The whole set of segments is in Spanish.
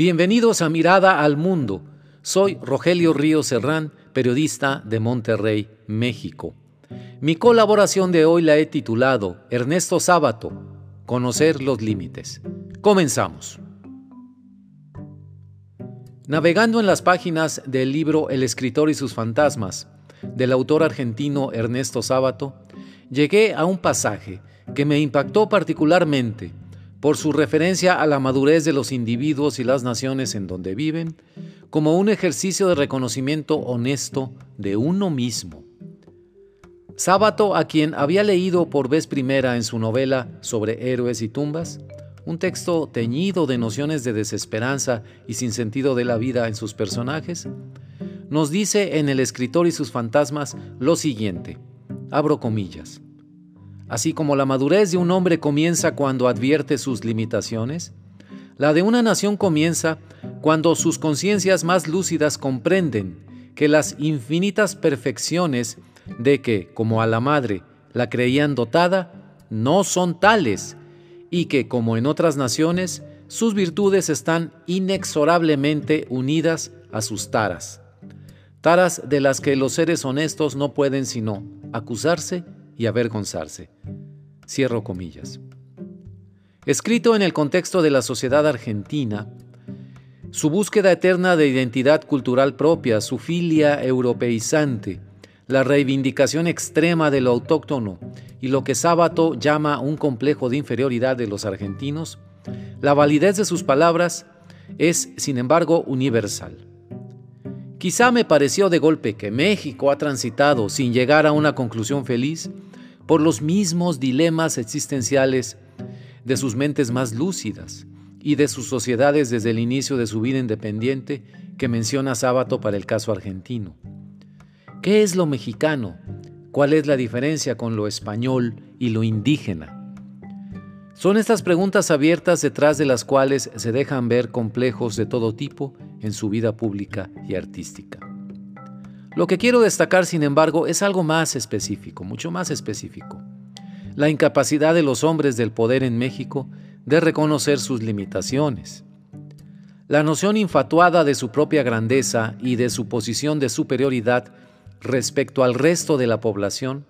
Bienvenidos a Mirada al Mundo. Soy Rogelio Río Serrán, periodista de Monterrey, México. Mi colaboración de hoy la he titulado Ernesto Sábato, Conocer los Límites. Comenzamos. Navegando en las páginas del libro El escritor y sus fantasmas, del autor argentino Ernesto Sábato, llegué a un pasaje que me impactó particularmente por su referencia a la madurez de los individuos y las naciones en donde viven, como un ejercicio de reconocimiento honesto de uno mismo. Sábato, a quien había leído por vez primera en su novela sobre héroes y tumbas, un texto teñido de nociones de desesperanza y sin sentido de la vida en sus personajes, nos dice en El escritor y sus fantasmas lo siguiente, abro comillas, Así como la madurez de un hombre comienza cuando advierte sus limitaciones, la de una nación comienza cuando sus conciencias más lúcidas comprenden que las infinitas perfecciones de que, como a la madre, la creían dotada, no son tales, y que, como en otras naciones, sus virtudes están inexorablemente unidas a sus taras, taras de las que los seres honestos no pueden sino acusarse y avergonzarse. Cierro comillas. Escrito en el contexto de la sociedad argentina, su búsqueda eterna de identidad cultural propia, su filia europeizante, la reivindicación extrema de lo autóctono y lo que Sábato llama un complejo de inferioridad de los argentinos, la validez de sus palabras es, sin embargo, universal. Quizá me pareció de golpe que México ha transitado, sin llegar a una conclusión feliz, por los mismos dilemas existenciales de sus mentes más lúcidas y de sus sociedades desde el inicio de su vida independiente que menciona Sábato para el caso argentino. ¿Qué es lo mexicano? ¿Cuál es la diferencia con lo español y lo indígena? Son estas preguntas abiertas detrás de las cuales se dejan ver complejos de todo tipo en su vida pública y artística. Lo que quiero destacar, sin embargo, es algo más específico, mucho más específico. La incapacidad de los hombres del poder en México de reconocer sus limitaciones. La noción infatuada de su propia grandeza y de su posición de superioridad respecto al resto de la población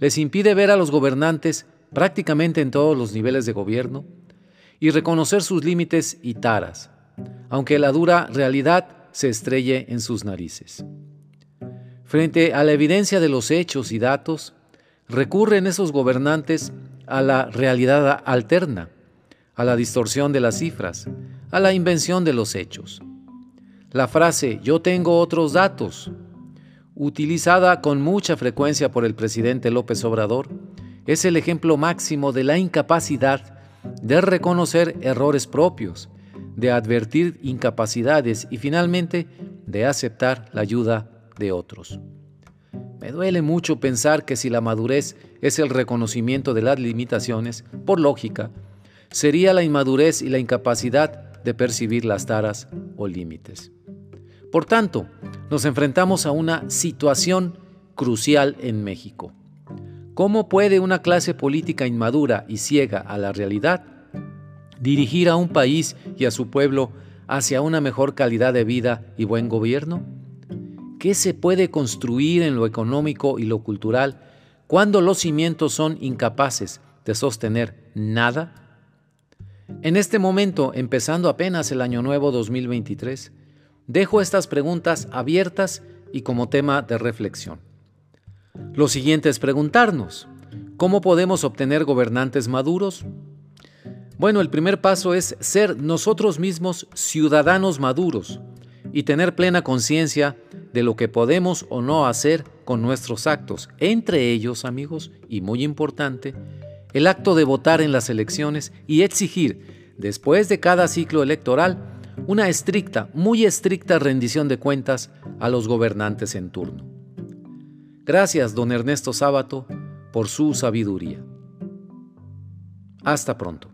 les impide ver a los gobernantes prácticamente en todos los niveles de gobierno y reconocer sus límites y taras, aunque la dura realidad se estrelle en sus narices. Frente a la evidencia de los hechos y datos, recurren esos gobernantes a la realidad alterna, a la distorsión de las cifras, a la invención de los hechos. La frase yo tengo otros datos, utilizada con mucha frecuencia por el presidente López Obrador, es el ejemplo máximo de la incapacidad de reconocer errores propios, de advertir incapacidades y finalmente de aceptar la ayuda de otros. Me duele mucho pensar que si la madurez es el reconocimiento de las limitaciones, por lógica, sería la inmadurez y la incapacidad de percibir las taras o límites. Por tanto, nos enfrentamos a una situación crucial en México. ¿Cómo puede una clase política inmadura y ciega a la realidad dirigir a un país y a su pueblo hacia una mejor calidad de vida y buen gobierno? ¿Qué se puede construir en lo económico y lo cultural cuando los cimientos son incapaces de sostener nada? En este momento, empezando apenas el año nuevo 2023, dejo estas preguntas abiertas y como tema de reflexión. Lo siguiente es preguntarnos, ¿cómo podemos obtener gobernantes maduros? Bueno, el primer paso es ser nosotros mismos ciudadanos maduros y tener plena conciencia de lo que podemos o no hacer con nuestros actos, entre ellos, amigos, y muy importante, el acto de votar en las elecciones y exigir, después de cada ciclo electoral, una estricta, muy estricta rendición de cuentas a los gobernantes en turno. Gracias, don Ernesto Sábato, por su sabiduría. Hasta pronto.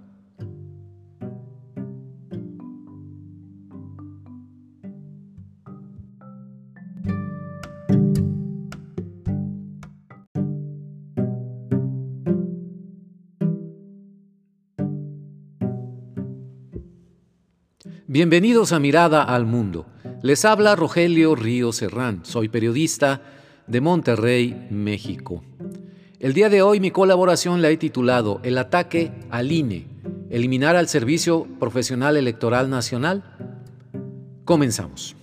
Bienvenidos a Mirada al Mundo. Les habla Rogelio Río Serrán. Soy periodista de Monterrey, México. El día de hoy mi colaboración la he titulado El ataque al INE, eliminar al Servicio Profesional Electoral Nacional. Comenzamos.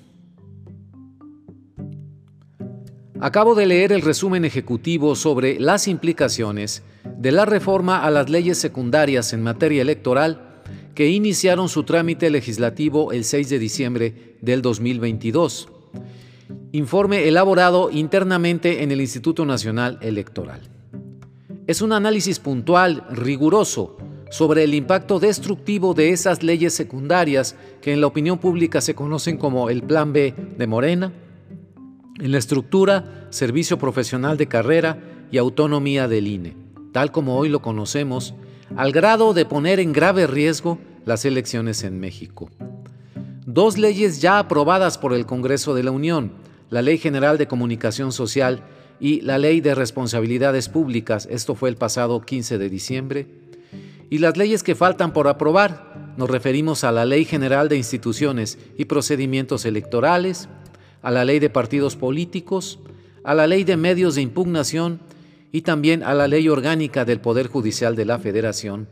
Acabo de leer el resumen ejecutivo sobre las implicaciones de la reforma a las leyes secundarias en materia electoral que iniciaron su trámite legislativo el 6 de diciembre del 2022. Informe elaborado internamente en el Instituto Nacional Electoral. Es un análisis puntual, riguroso, sobre el impacto destructivo de esas leyes secundarias que en la opinión pública se conocen como el Plan B de Morena, en la estructura, servicio profesional de carrera y autonomía del INE, tal como hoy lo conocemos, al grado de poner en grave riesgo las elecciones en México. Dos leyes ya aprobadas por el Congreso de la Unión, la Ley General de Comunicación Social y la Ley de Responsabilidades Públicas, esto fue el pasado 15 de diciembre, y las leyes que faltan por aprobar, nos referimos a la Ley General de Instituciones y Procedimientos Electorales, a la Ley de Partidos Políticos, a la Ley de Medios de Impugnación y también a la Ley Orgánica del Poder Judicial de la Federación,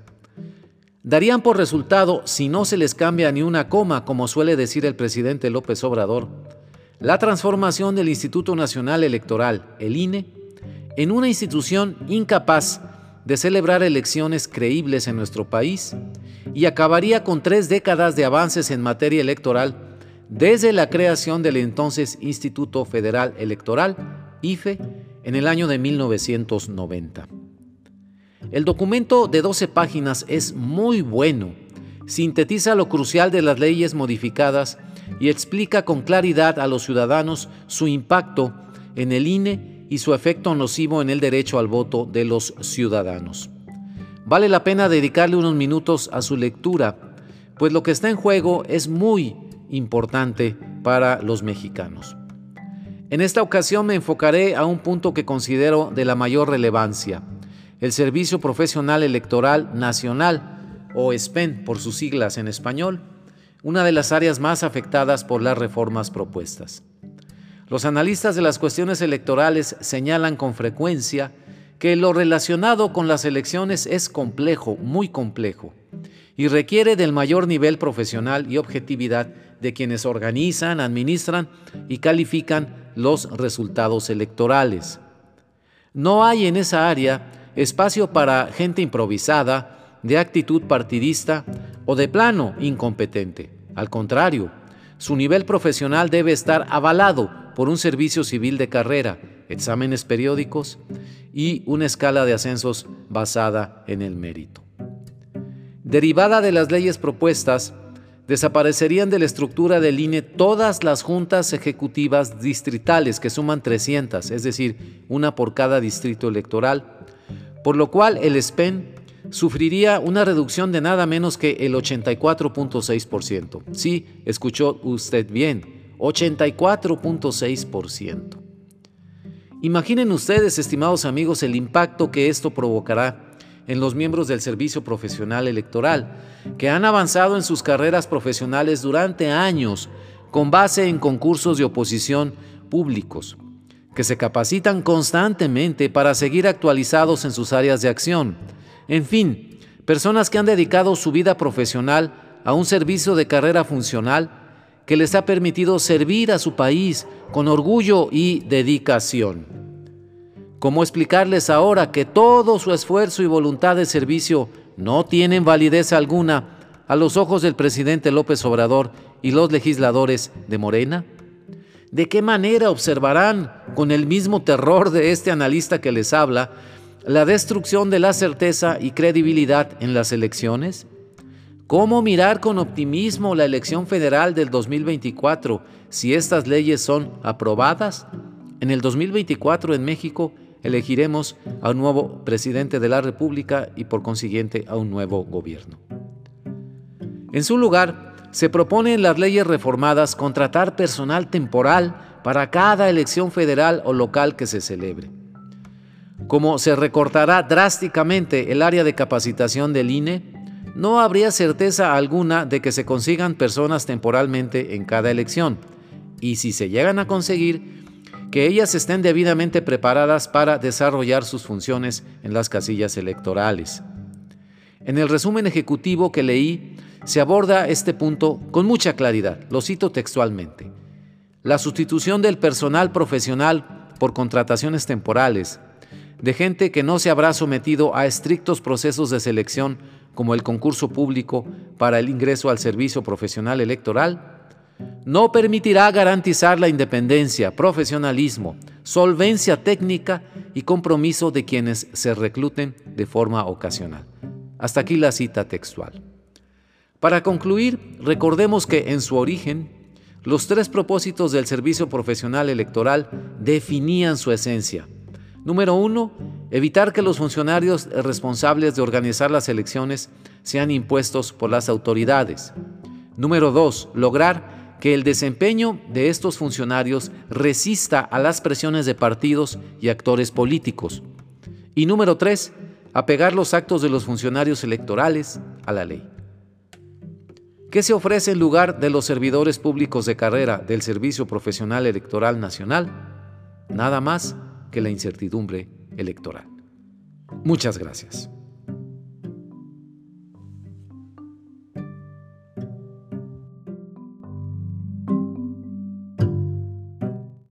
darían por resultado, si no se les cambia ni una coma, como suele decir el presidente López Obrador, la transformación del Instituto Nacional Electoral, el INE, en una institución incapaz de celebrar elecciones creíbles en nuestro país y acabaría con tres décadas de avances en materia electoral desde la creación del entonces Instituto Federal Electoral, IFE, en el año de 1990. El documento de 12 páginas es muy bueno, sintetiza lo crucial de las leyes modificadas y explica con claridad a los ciudadanos su impacto en el INE y su efecto nocivo en el derecho al voto de los ciudadanos. Vale la pena dedicarle unos minutos a su lectura, pues lo que está en juego es muy importante para los mexicanos. En esta ocasión me enfocaré a un punto que considero de la mayor relevancia, el Servicio Profesional Electoral Nacional, o SPEN por sus siglas en español, una de las áreas más afectadas por las reformas propuestas. Los analistas de las cuestiones electorales señalan con frecuencia que lo relacionado con las elecciones es complejo, muy complejo, y requiere del mayor nivel profesional y objetividad de quienes organizan, administran y califican los resultados electorales. No hay en esa área espacio para gente improvisada, de actitud partidista o de plano incompetente. Al contrario, su nivel profesional debe estar avalado por un servicio civil de carrera, exámenes periódicos y una escala de ascensos basada en el mérito. Derivada de las leyes propuestas, desaparecerían de la estructura del INE todas las juntas ejecutivas distritales, que suman 300, es decir, una por cada distrito electoral, por lo cual el SPEN sufriría una reducción de nada menos que el 84.6%. Sí, escuchó usted bien, 84.6%. Imaginen ustedes, estimados amigos, el impacto que esto provocará en los miembros del Servicio Profesional Electoral, que han avanzado en sus carreras profesionales durante años con base en concursos de oposición públicos, que se capacitan constantemente para seguir actualizados en sus áreas de acción. En fin, personas que han dedicado su vida profesional a un servicio de carrera funcional que les ha permitido servir a su país con orgullo y dedicación. ¿Cómo explicarles ahora que todo su esfuerzo y voluntad de servicio no tienen validez alguna a los ojos del presidente López Obrador y los legisladores de Morena? ¿De qué manera observarán, con el mismo terror de este analista que les habla, la destrucción de la certeza y credibilidad en las elecciones? ¿Cómo mirar con optimismo la elección federal del 2024 si estas leyes son aprobadas? En el 2024 en México elegiremos a un nuevo presidente de la República y por consiguiente a un nuevo gobierno. En su lugar, se propone en las leyes reformadas contratar personal temporal para cada elección federal o local que se celebre. Como se recortará drásticamente el área de capacitación del INE, no habría certeza alguna de que se consigan personas temporalmente en cada elección, y si se llegan a conseguir, que ellas estén debidamente preparadas para desarrollar sus funciones en las casillas electorales. En el resumen ejecutivo que leí, se aborda este punto con mucha claridad, lo cito textualmente. La sustitución del personal profesional por contrataciones temporales, de gente que no se habrá sometido a estrictos procesos de selección como el concurso público para el ingreso al servicio profesional electoral, no permitirá garantizar la independencia, profesionalismo, solvencia técnica y compromiso de quienes se recluten de forma ocasional. Hasta aquí la cita textual. Para concluir, recordemos que en su origen, los tres propósitos del servicio profesional electoral definían su esencia. Número uno, evitar que los funcionarios responsables de organizar las elecciones sean impuestos por las autoridades. Número dos, lograr que el desempeño de estos funcionarios resista a las presiones de partidos y actores políticos. Y número tres, apegar los actos de los funcionarios electorales a la ley. ¿Qué se ofrece en lugar de los servidores públicos de carrera del Servicio Profesional Electoral Nacional? Nada más que la incertidumbre electoral. Muchas gracias.